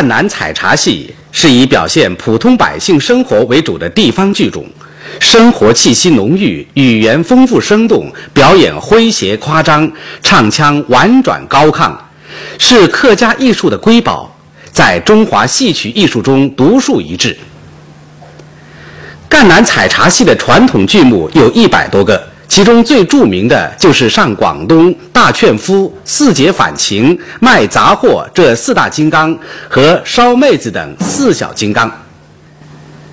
赣南采茶戏是以表现普通百姓生活为主的地方剧种，生活气息浓郁，语言丰富生动，表演诙谐夸张，唱腔婉转高亢，是客家艺术的瑰宝，在中华戏曲艺术中独树一帜。赣南采茶戏的传统剧目有一百多个。其中最著名的就是上广东、大劝夫、四姐反情、卖杂货这四大金刚和烧妹子等四小金刚。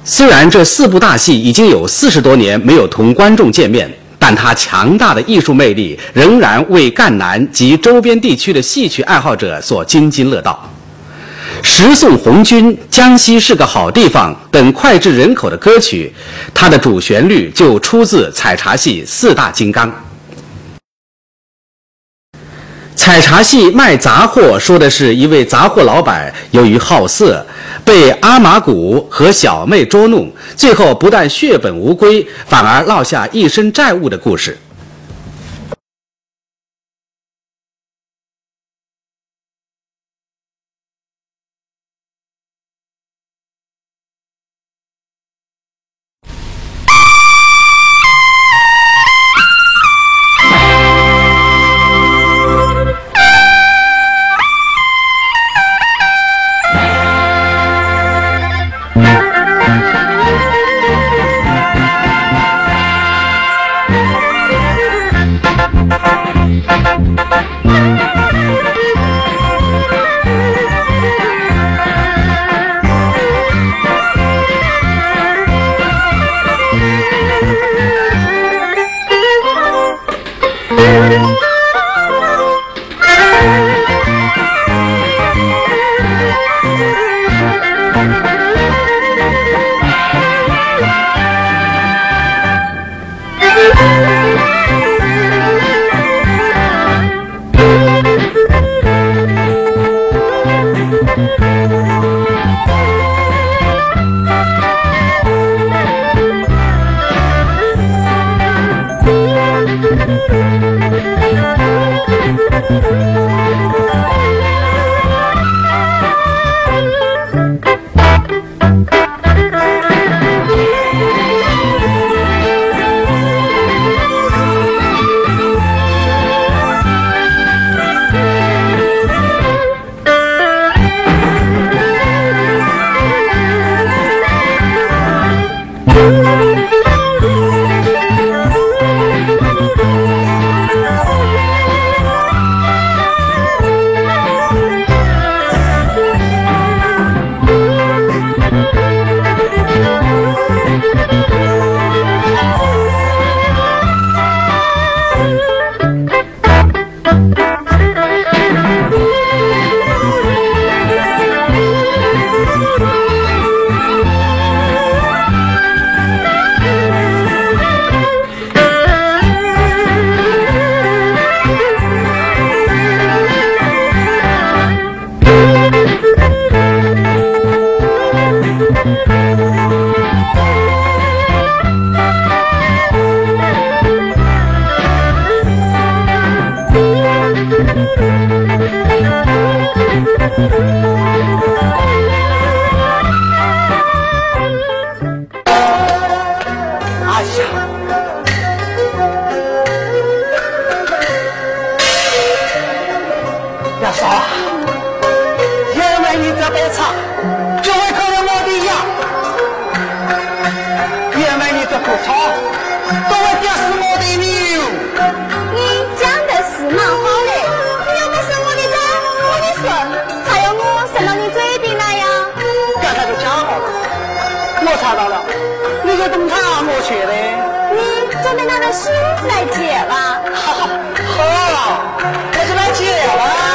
虽然这四部大戏已经有四十多年没有同观众见面，但它强大的艺术魅力仍然为赣南及周边地区的戏曲爱好者所津津乐道。十送红军，江西是个好地方等脍炙人口的歌曲，它的主旋律就出自采茶戏四大金刚。采茶戏卖杂货，说的是一位杂货老板由于好色，被阿玛古和小妹捉弄，最后不但血本无归，反而落下一身债务的故事。Thank you. 看到了，那个东厂，我去的。你准备拿个绳子来解了。哈哈，好，我始来解了。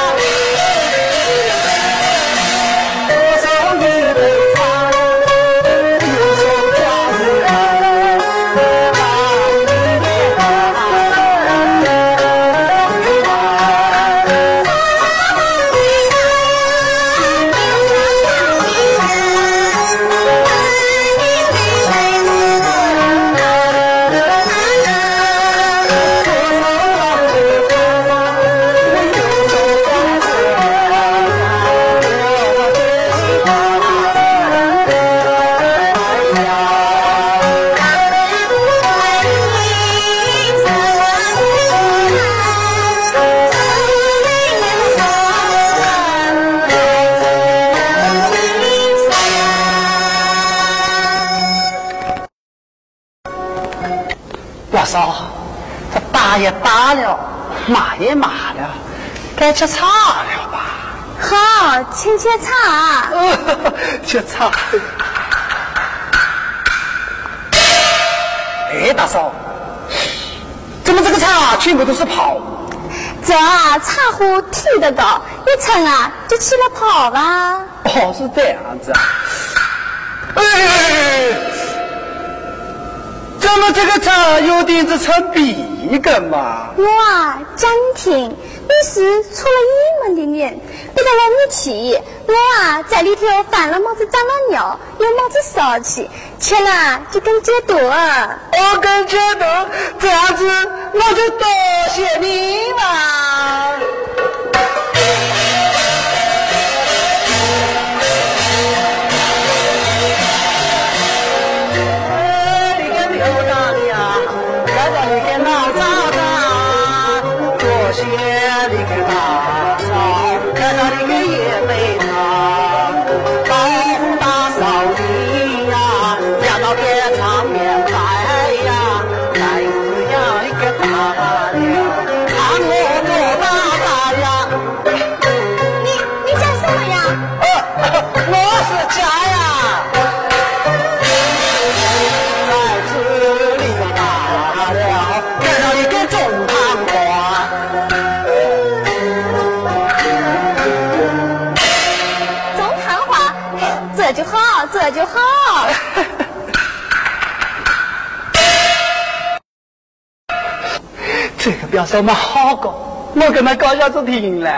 了，骂也骂了，该吃茶了吧？好，请吃茶。吃茶。哎，大嫂，怎么这个茶全部都是泡？这茶壶提得高，一称啊就起了泡吧。哦，是这样子啊。哎，怎么这个茶有点子成笔根嘛？我啊，讲你听，你是出了一门的脸，别得了你气。我啊，在里头犯了么子长了尿，有么子烧气，吃了就跟解毒。我跟解毒，这样子我就多谢你嘛。这个表嫂嘛好高，我跟他搞下子听了。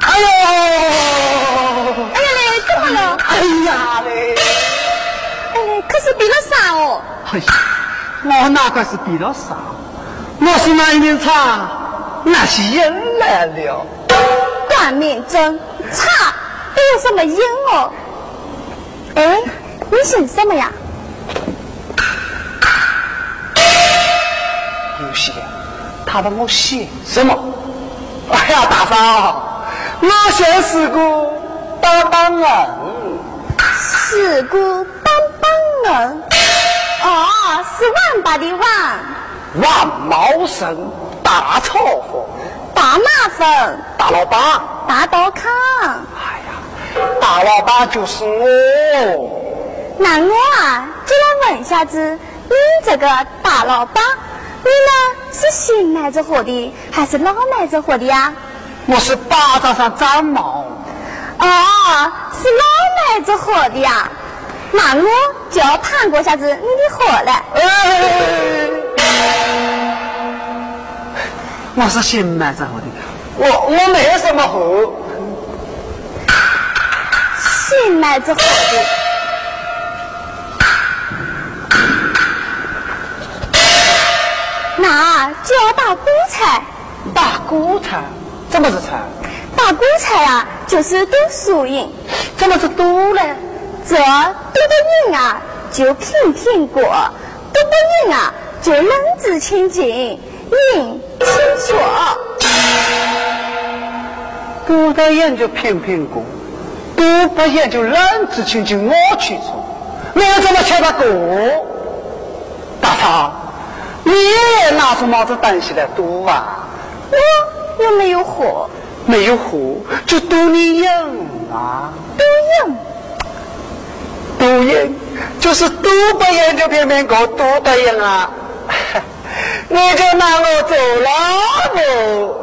哎呦！哎呀嘞，怎么了？哎呀嘞！哎嘞，可是比了啥哦？哎呀，我哪块是比了啥？我是那一面茶，那是人来了。断面针，茶。有什么音哦？哎，你姓什么呀？有些，他问我写什么？哎呀，大嫂，我姓四姑，帮帮人。四姑帮帮人？哦，是王八的王。王毛生，大炒粉，大麻粉，大老板，大刀康。大老板就是我。那我啊，就来问一下子，你这个大老板，你呢是新买着货的，还是老买着货的呀？我是巴掌上长毛。哦，是老买着货的呀。那我就要谈过下子你的货了。我是新买着货的，我我没有什么货。新买之后的，那就要打谷菜。打谷菜？怎么是菜？打谷菜啊，就是赌输赢。怎么是赌呢？这赌得赢啊，就品苹果；赌不赢啊，就冷子清净，赢清楚。赌得赢就品苹果。多不研究冷子清净，我去做，你要怎么吃得过？大嫂，你也拿出帽子东西来赌啊？我又没有火，没有火就赌你赢啊？赌赢？赌赢就是赌不赢就偏偏过，赌得赢啊？你就拿我做老母？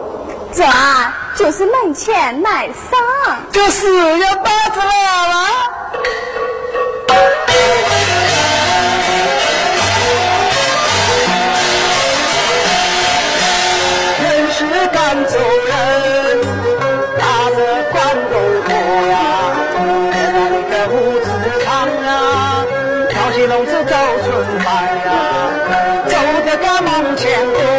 这就是门前卖桑，就是要打子了。哎呀，走得个门前。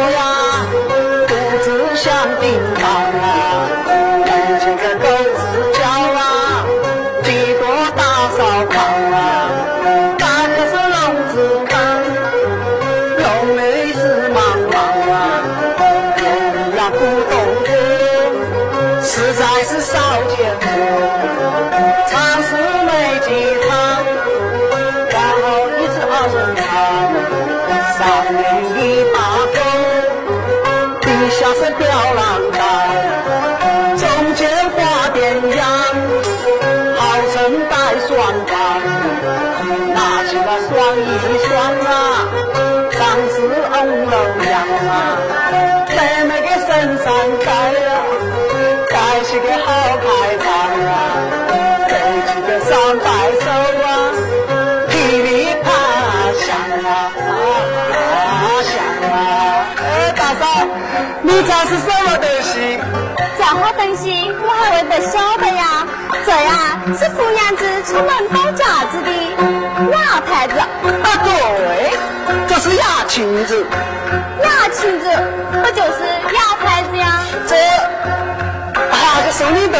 不晓得呀。这呀是富娘子出门包饺子的牙牌子。啊，对，这是牙裙子。牙裙子不就是牙牌子呀？这，啊，这说的对。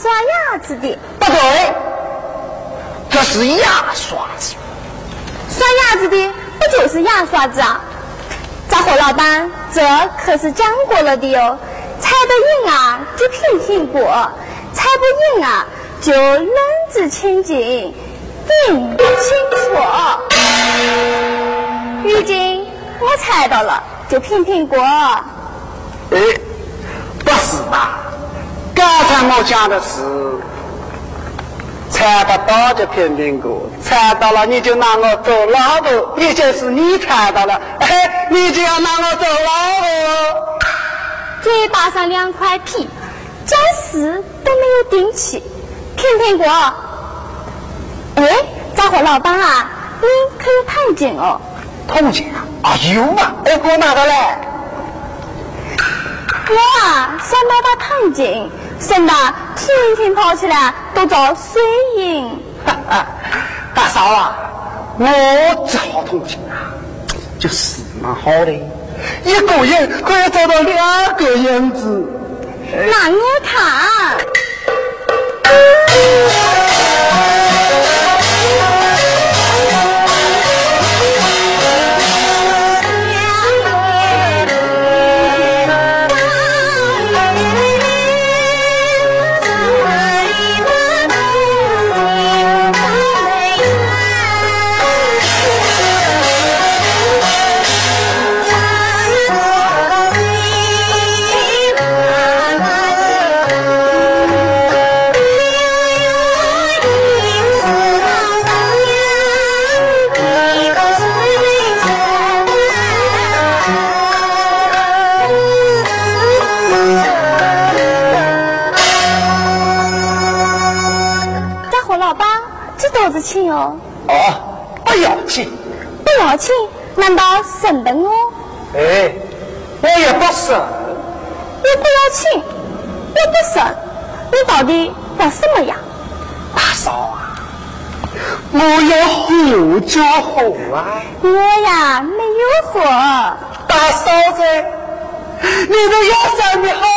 刷牙子？的，不对，这是牙刷子。刷牙子？的不就是牙刷子？啊？杂货老板，这可是讲过了的哟。猜得赢啊，就评评过；猜不赢啊，就冷子？千金，定不清楚。如今我猜到了，就评评过。哎，不是吧？刚才我讲的是猜不到就评评果，猜到了你就拿我做老婆，也就是你猜到了，哎，你就要拿我做老婆。嘴巴上两块皮，暂时都没有定气，评评果。哎，杂货老板啊，你可有铜镜哦？铜镜啊？啊有嘛？哎，给我拿过来。我啊，想买把铜镜。省得天天跑起来都找水银。大嫂啊，我这好同情啊，就是蛮好的，一个人可以找到两个样子。那我看。不要请？难道省得我？哎，我也不省。你不要请，我不省，你到底要什么呀？大嫂啊，我要货交货啊！我呀，没有火。大嫂子，你的腰身的好好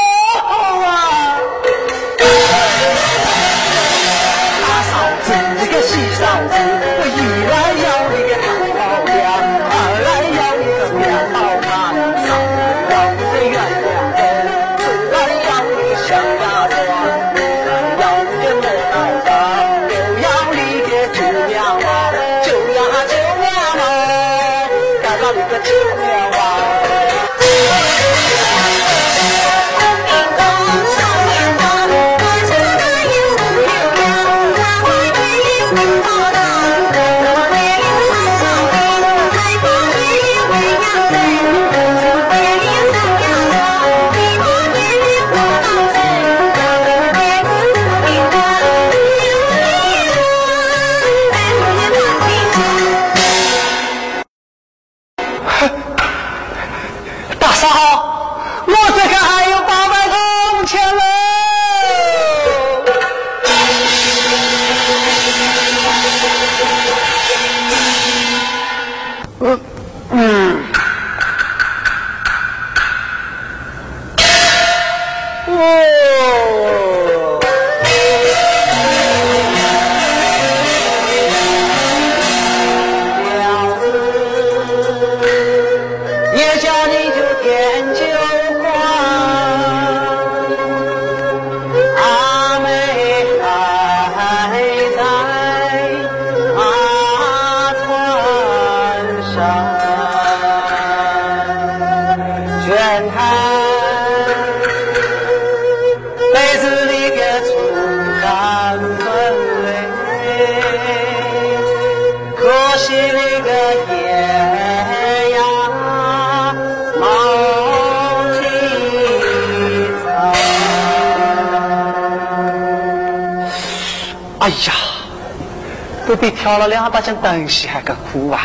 比挑了两百件东西还更苦啊！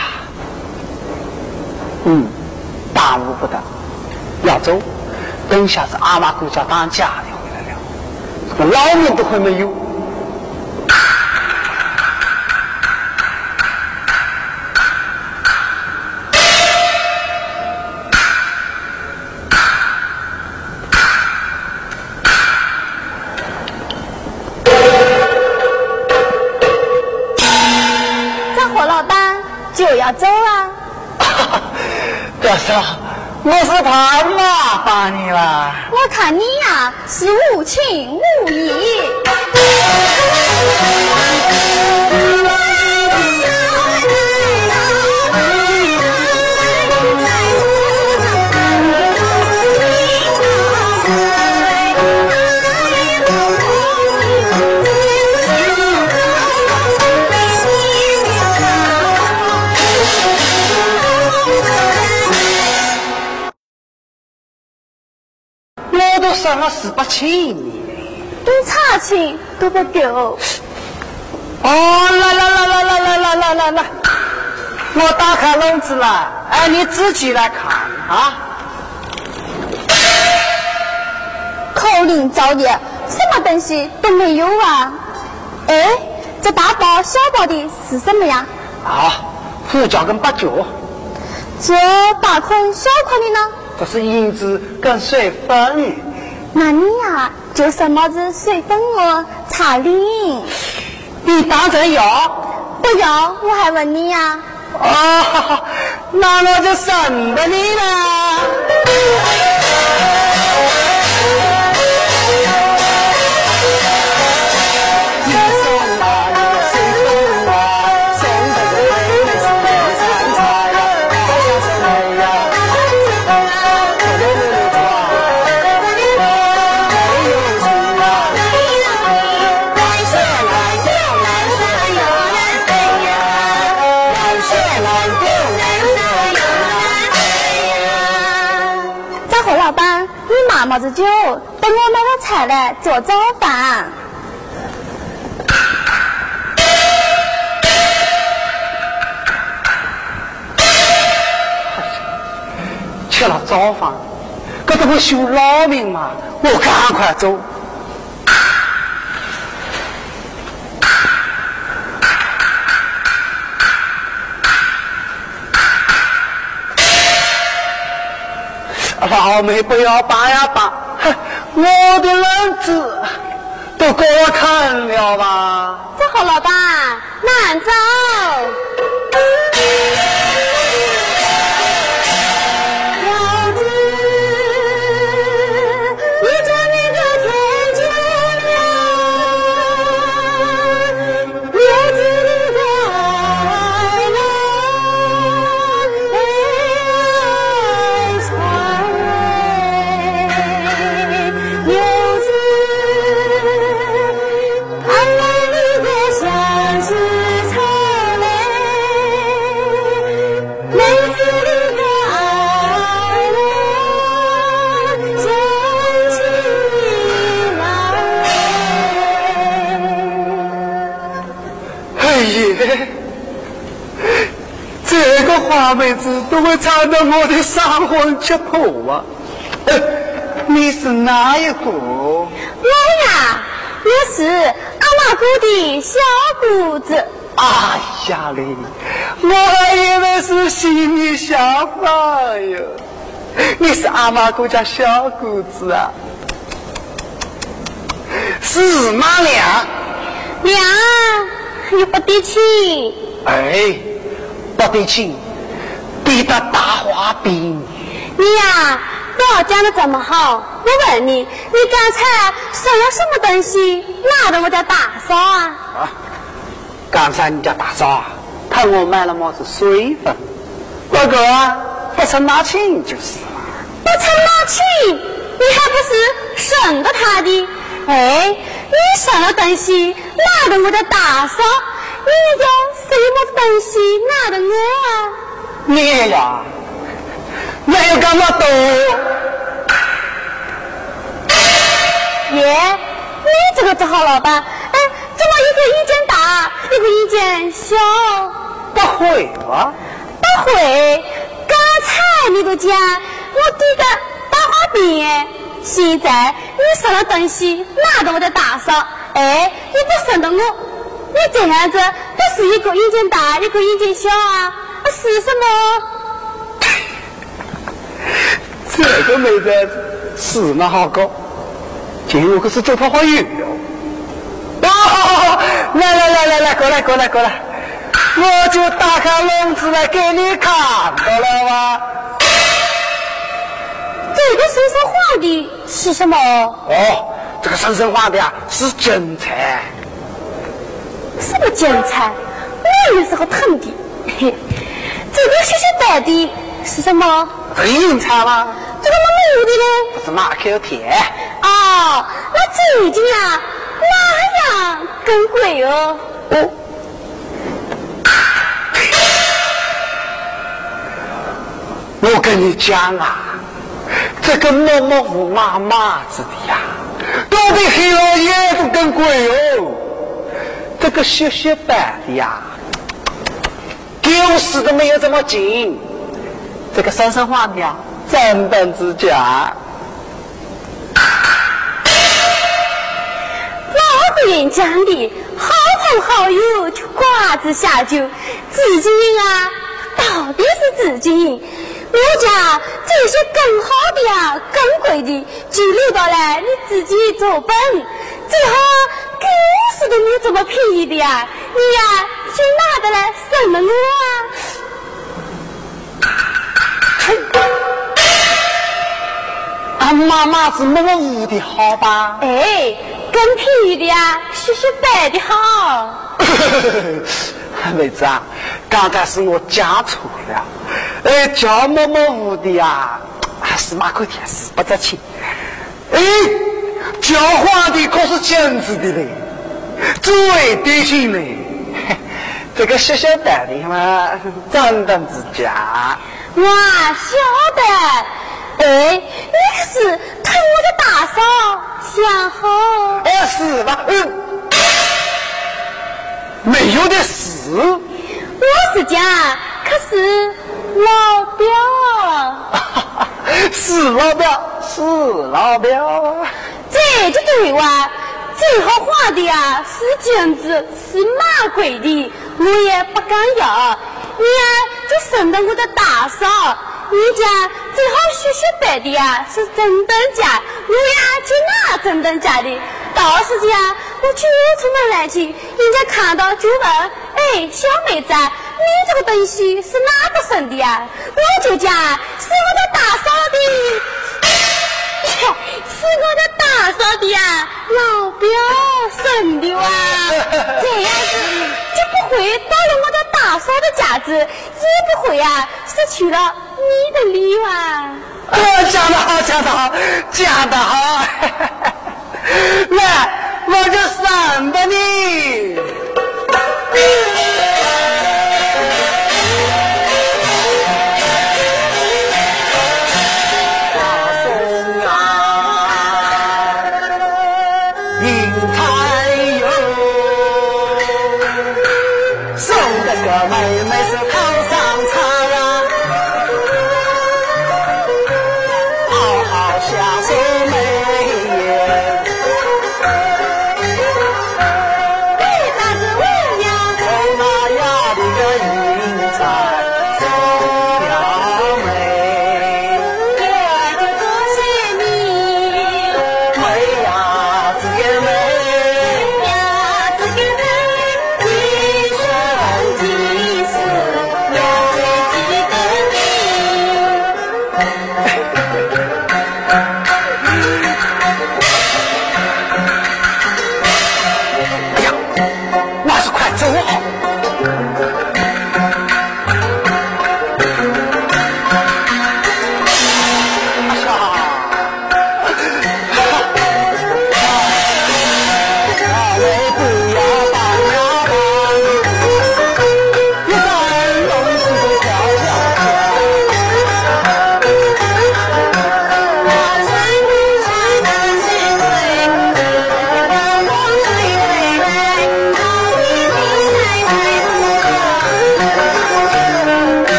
嗯，大路不得，要走，等下子阿妈姑家当家的回来了，这个老命都还没有。我是怕麻烦你了。我看你呀，是无情无义。了十八千，多差钱都不够。哦，来来来来来来来来来来，我打开笼子了，哎，你自己来看啊。口令造孽，什么东西都没有啊？哎，这大包小包的是什么呀？啊，胡椒跟八角。这大捆小捆的呢？这是银子跟水分。那你呀，就什么子水粉哦，茶零。你当真要？不要，我还问你呀。哦，那我就省得你了。么子酒？等我买了菜来做早饭。吃了早饭，这都会修老命嘛！我赶快走。老妹不要拔呀拔，我的篮子都给我看了吧？走好，老板，慢走。辈子都会踩到我的三魂七魄啊！你是哪一个？我呀，我是阿妈姑的小姑子。哎呀嘞，我还以为是新的小房哟。你是阿妈姑家小姑子啊？是妈娘？娘，你不得亲？哎，不得亲，你的大花饼。你呀。不要讲的这么好，我问你，你刚才送了什么东西拿的我家大嫂啊？啊，刚才你家大嫂啊，她给我买了么子水粉，哥哥不曾拿钱就是了。不曾拿钱，你还不是顺着他的？哎，你送了东西拿的我家大嫂，你就什么东西拿的我啊？你呀。没有干嘛多？爷，你这个做好老板，哎，怎么一个意见大，一个意见小？不会吧？不会。刚才你都讲我对个大花饼，现在你送了东西拿到我的大嫂，哎，你不送到我，你这样子不是一个意见大，一个意见小啊？是什么？这个妹子是那好高，今日可是走桃花运了。哦，来来来来来，过来过来过来，我就打开笼子来给你看到了吗？这个生生画的是什么？哦，这个生生画的啊是金菜。什么金菜？我也是好疼的。嘿，这个细细白的是什么？银菜吗？这个么没的呢？不是马口铁。哦，那最近啊，哪样更贵哦？哦。我跟你讲啊，这个模模糊麻麻子的呀，都比黑老爷子更贵哦。这个雪雪白的呀，丢失都没有这么紧。这个生生花的正本之价。老人讲的好朋好友就瓜子下酒，自己人啊，到底是自己人。我家这些更好的呀，更贵的，就留到来你自己做本。最好给死都没有这么便宜的呀，你呀就拿得来送了我啊。俺妈妈是么屋的好吧？哎，更便宜的呀，雪雪白的好。妹子啊，刚才是我讲错了。哎，叫么么屋的呀，是马口甜，是不值钱。哎，叫花的可是金子的嘞，最得劲嘞。这个雪雪白的嘛，正等之价。我晓得，哎，你可是疼我的大嫂，想好？哎，是吧？嗯，没有的事。我是讲，可是老表。是老表，是老表。这就对哇，最好画的呀，是金子，是马贵的，我也不敢要。你呀，就生到我的大嫂，你家最好雪雪白的呀，是真等价。我呀，就拿正等价的。到时间我就出门来去，人家看到就问：哎，小妹子，你这个东西是哪个生的呀？我就讲是我的大嫂的，是我的大嫂的呀，老表生的哇。这样子就不会到了我的。大嫂的架子也不会啊，失去了你的礼哇啊！讲得好，讲得好，讲得好！来，我就送给你。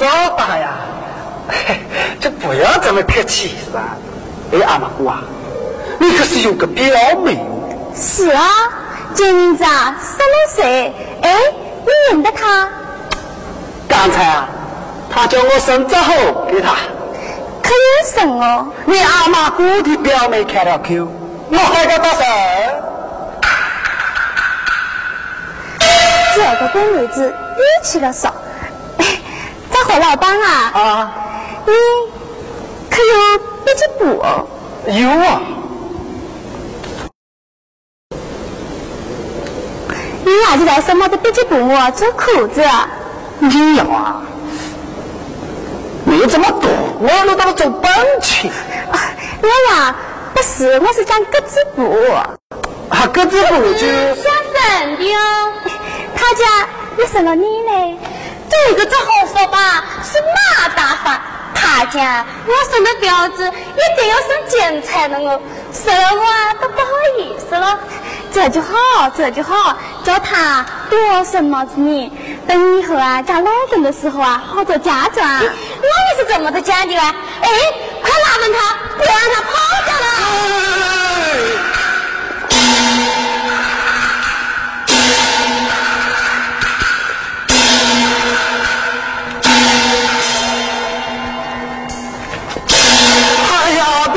做早饭呀？嘿，就不要这么客气是吧？哎，阿妈姑啊，你可是有个表妹哦。是啊，今年子啊十六岁。哎，你认得她？刚才啊，他叫我生之后给他。可有神哦！你阿妈姑的表妹开了口，我还敢打神？这个鬼妹子语气了少。老板啊？啊。你可有笔记簿？有啊。你伢子在什么的笔记簿做裤子？你要啊？没有这么多，我弄到了做本钱。我呀，不是，我是讲格子布。啊，格子布就想生的哦。他家也生了你嘞。这个这好说吧，是马大发。他家我生的标子一定要生钱才能哦，生了我啊都不好意思了。这就好，这就好，叫他多生么子你，等以后啊嫁老公的时候啊，好做嫁妆。我也是这么的讲的啊！哎，快拉稳他，不要让他跑掉了。老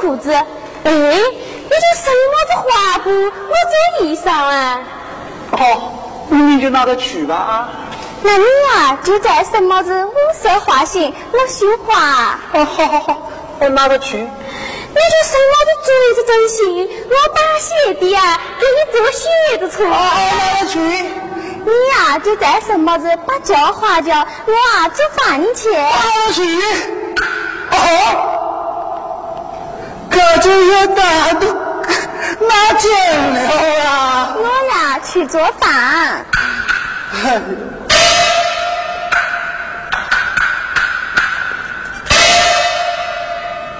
裤子，哎，你就送我这花布，我做衣裳啊。好，你就拿着去吧啊。那你呀，就在什么子五色花型，我绣花。哦，好好好，我拿着去。你就生我的竹子针线，我打鞋底啊，给你做鞋子穿。好，拿着去。你呀，就在什么子把脚花椒，我啊做饭去。好去。哦，可就有大的拿钱了啊！我呀去做饭。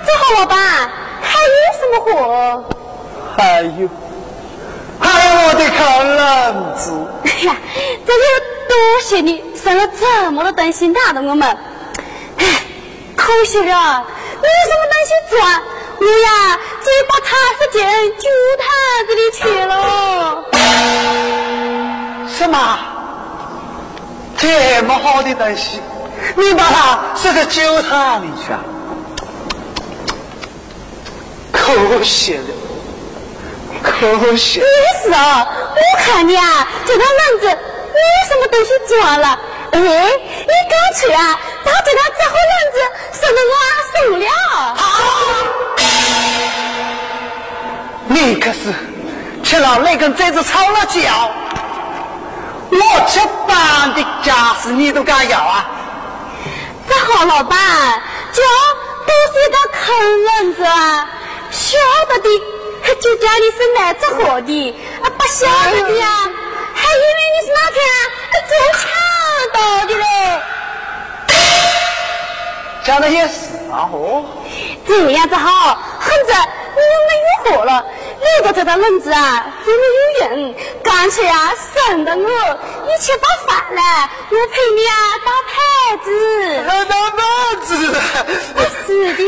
这好老板，还有什么货？还有。还有我的烤冷子。哎呀，这就多谢你生了这么多东西拿的我们。哎，可惜了，没什么东西做，我呀只有把它是进酒坛子里去了。什么？这么好的东西，你把它塞到酒坛里去啊？可惜了。可惜。也是啊，我看你啊，这个篮子没什么东西做了。哎，你干脆啊，把这个纸盒篮子送的我送不了。好。你可是吃了那根这子吵了脚，我吃饭的家事你都敢要啊？这好老板，脚都是一个坑人子啊，晓得的。就家里是来着火的，啊，不晓得的呀，还以为你是哪天做强盗的嘞。讲的也是啊，哦，这样子好，横子，你没有货了，你的这个轮子啊，对我有用，干脆啊，省得我，你去打饭来，我陪你啊打牌子。打牌子？不是的，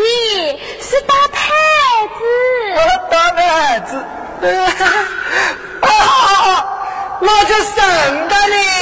是打牌子。打牌子？那，就省得你。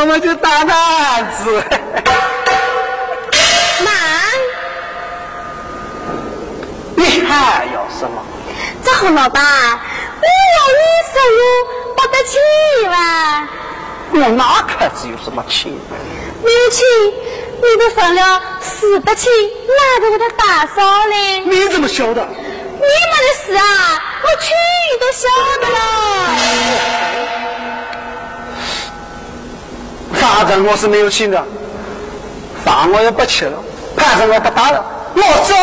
我们就打案子。妈，你还要什么？这何老板，我要你收入不得起吧？我哪看只有什么钱？没有钱，你都分了死不起，哪个给他打扫嘞？你怎么晓得？你们的事啊，我去都晓得了。反正我是没有钱的，饭我也不吃了，盘子我不打了，我走。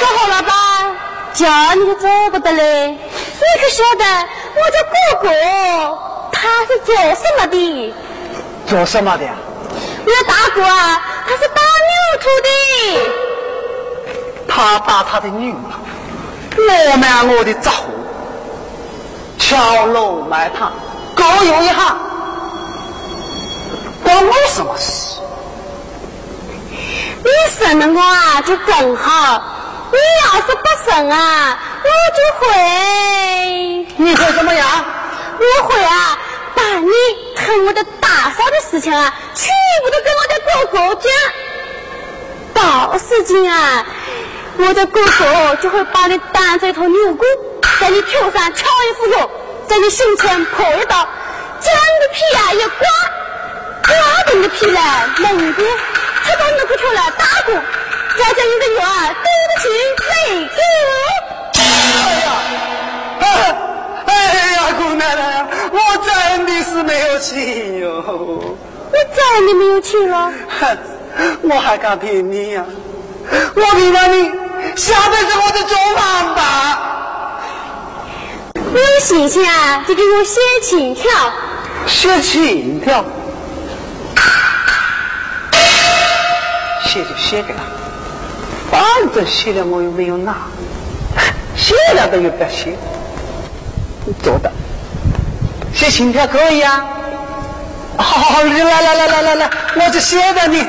这何老板，叫你可走不得嘞！你可晓得我这哥哥他是做什么的？做什么的？我大哥啊，他是打牛头的。他打他的女儿，我瞒我的杂货，敲锣卖糖，各有一行，关我什么事？你生了我啊，就更好。你要是不生啊，我就会，你会怎么样？我会啊，把你和我的大嫂的事情啊，全部都跟我的哥哥讲。到时间啊，我的哥哥就会把你当做一头牛骨，在你头上敲一副肉，在你胸前破一刀，将你的皮啊一刮，刮的你的皮呢嫩点，吃到你的骨头来打鼓，再将你的肉啊丢得去泪沟。哎呀，哎哎呀，姑奶奶，我真的是没有钱哟！你真的没有钱了？哼，我还敢骗你呀、我骗了你，下辈子我就做王八。你有信心啊，就给我写请条。写请条，写就写给他，反正写了我又没有拿，写了都有得写，你做的，写请条可以啊。好好好，来来来来来来，我就写给你。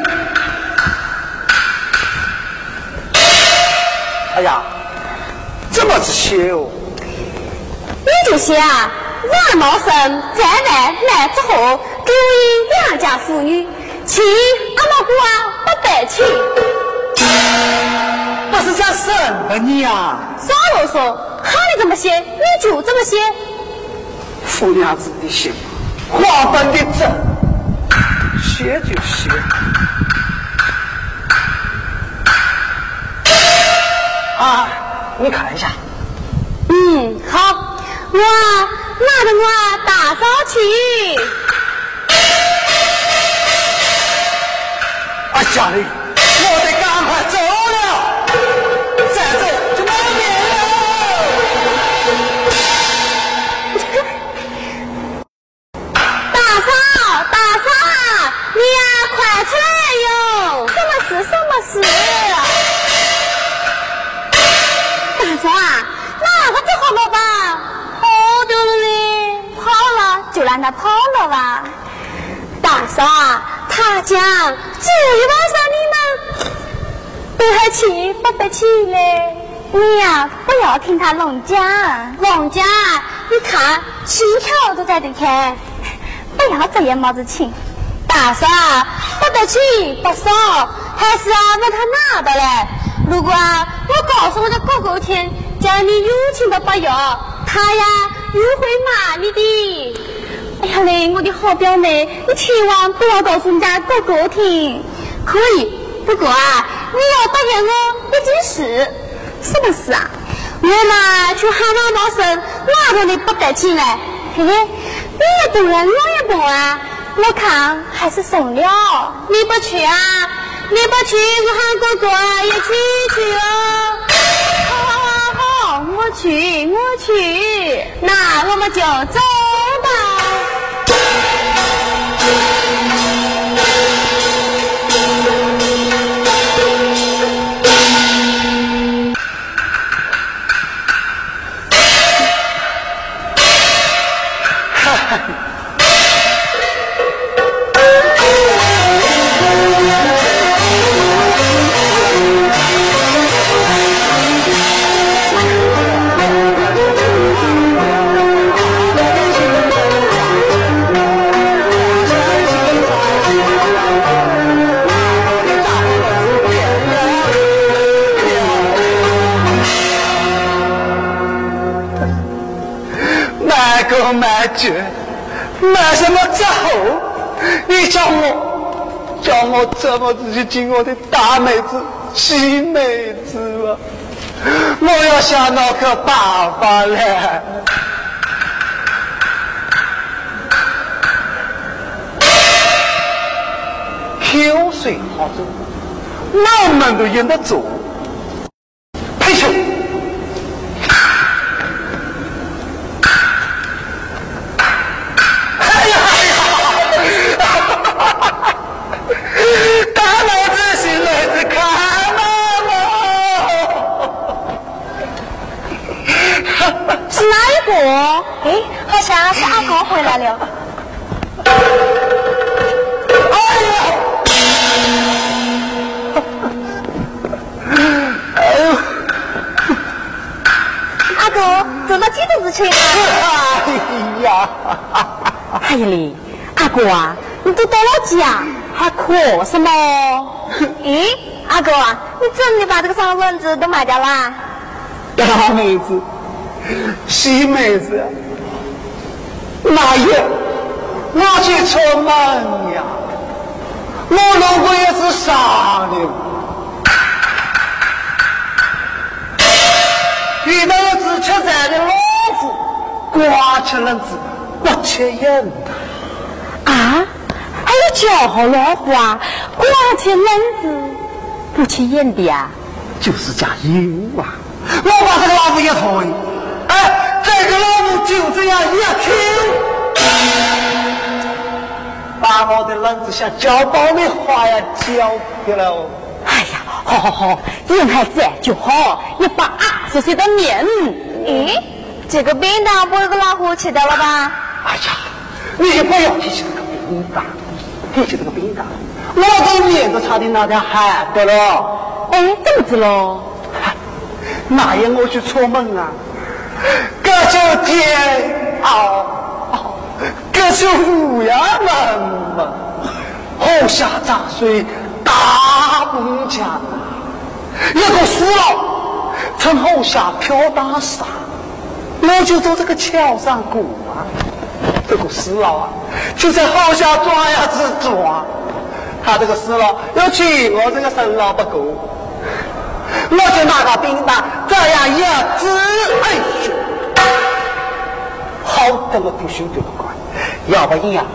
哎呀，怎么子写哦？你就写啊，王茂生在外来之后，给我良家妇女，请阿毛姑啊不得请。不是叫什么你啊？少啰嗦，喊你怎么写，你就这么写。父娘子的心，话本的真，写就写。啊，你看一下，嗯，好，我拿着我大嫂去。啊，家里，我得赶快走了，再走就没命了。大嫂，大嫂，你呀、快出来哟！什么事？什么事？大嫂啊，哪个做好了吧？跑丢了嘞！跑让他跑了吧。大嫂，他讲昨一晚上你们得还起不得起嘞。你呀、不要听他乱讲，乱讲，你看心条都在这看。不要这样冒着情。大嫂，不得起不少，还是啊问他拿的嘞。如果我告诉我的哥哥听，叫你有情都不要，他呀又会骂你的。哎呀嘞，我的好表妹，你千万不要告诉人家哥哥听。可以，不过啊，你要答应我一件事。什么事啊？我嘛去喊妈妈生哪个你不得起来。嘿嘿，你也不人，我也不啊。我看还是算了。你不去啊？你不去，我喊哥哥啊一起去哦。好好好，我去，我去。那我们就走买什么走？你叫我叫我怎么子去敬我的大妹子、七妹子啊？我要想那个办法嘞。口水好走，哪门都演得做。退休。哎呀！哎呀哩，阿哥啊，你都到了家，还哭什么？咦，阿哥啊，你真的把这个三蚊子都卖掉啦？大妹子，细妹子，哪有？我去出门呀，我路过也是傻的。遇到有只吃菜的老虎，刮起轮子不起眼的。啊，还有叫好老虎啊，刮起轮子不起眼的呀？就是家有啊！我把这个老虎一推，哎，这个老虎就这样一 Q，把我的轮子像搅爆米花呀搅开了。哎呀，好好好，人还在就好，一把二十岁的面。咦，这个便当不会给老虎吃掉了吧？哎呀，你就不要提起这个饼干，提起这个饼干，我的面都差点拿点喊的了。哎，怎么子喽？那夜我去出门啊，这就煎熬，这就乌鸦门嘛，后下杂碎大木墙，一个死了，从后下飘大沙，我就走这个桥上过啊，这个死了啊，就在后下抓呀子抓，他这个死了要去我这个生老不够。我就拿个冰棒，这样一指，哎呦，好得我丢手丢得快，要不然，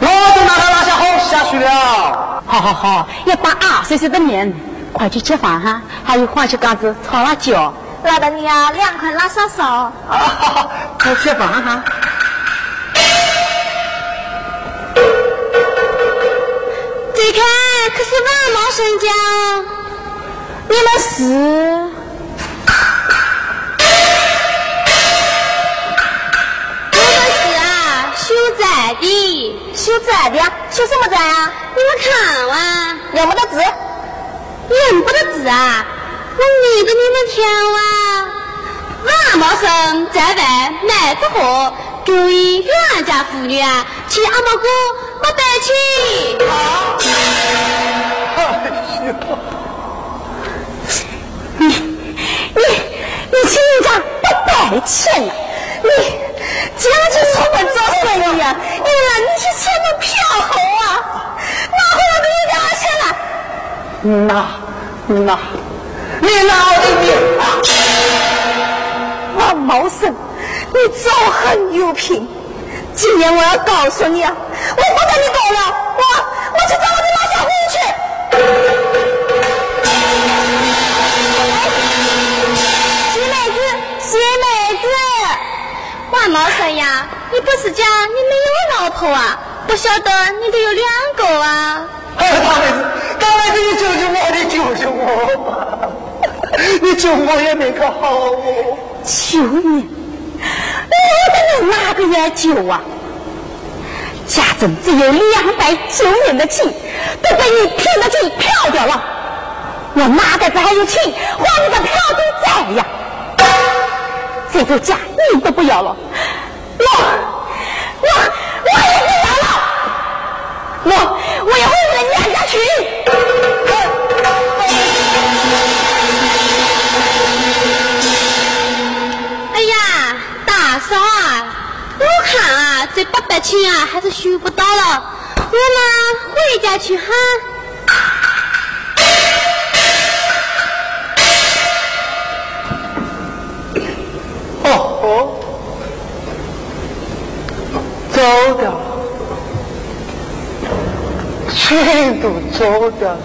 我就拿他拉下后下去了。好好好，一把二岁岁的面，快去吃饭哈！还有黄曲干子炒辣椒，拉到你啊两块拉烧烧。啊，好好，快吃饭哈。你看可是万毛生姜，你们是？我们是啊，修宅的，修宅的，修什么宅啊？你们看哇，认不得字，认不得字啊！我念给你们听哇。万毛生在外卖着货，注意良家妇女啊，去阿毛哥没得去。哎呦，你你你请人家不带钱了，你这样去出门做生意啊？你让你去前面嫖后啊？哪会有给你家钱了？拿拿，你拿我的命啊！王茂生，你招横有品。今年我要告诉你啊，我不跟你过了，我我去找我的老小虎去。西妹子，西妹子，王茂生呀，你不是讲你没有老婆啊？不晓得你都有两个啊？哎，大妹子，大妹子，你救救我，你救救我吧！你救我也没个好哦。救你！我的哪个也救啊？家中只有两百九年的情，都被你骗得去漂掉了。我哪个子还有情还你个嫖赌债呀？这个家你都不要了，我我八百钱啊，还是寻不到了。我们，回家去哈。哦哦，走掉了，全都走掉了。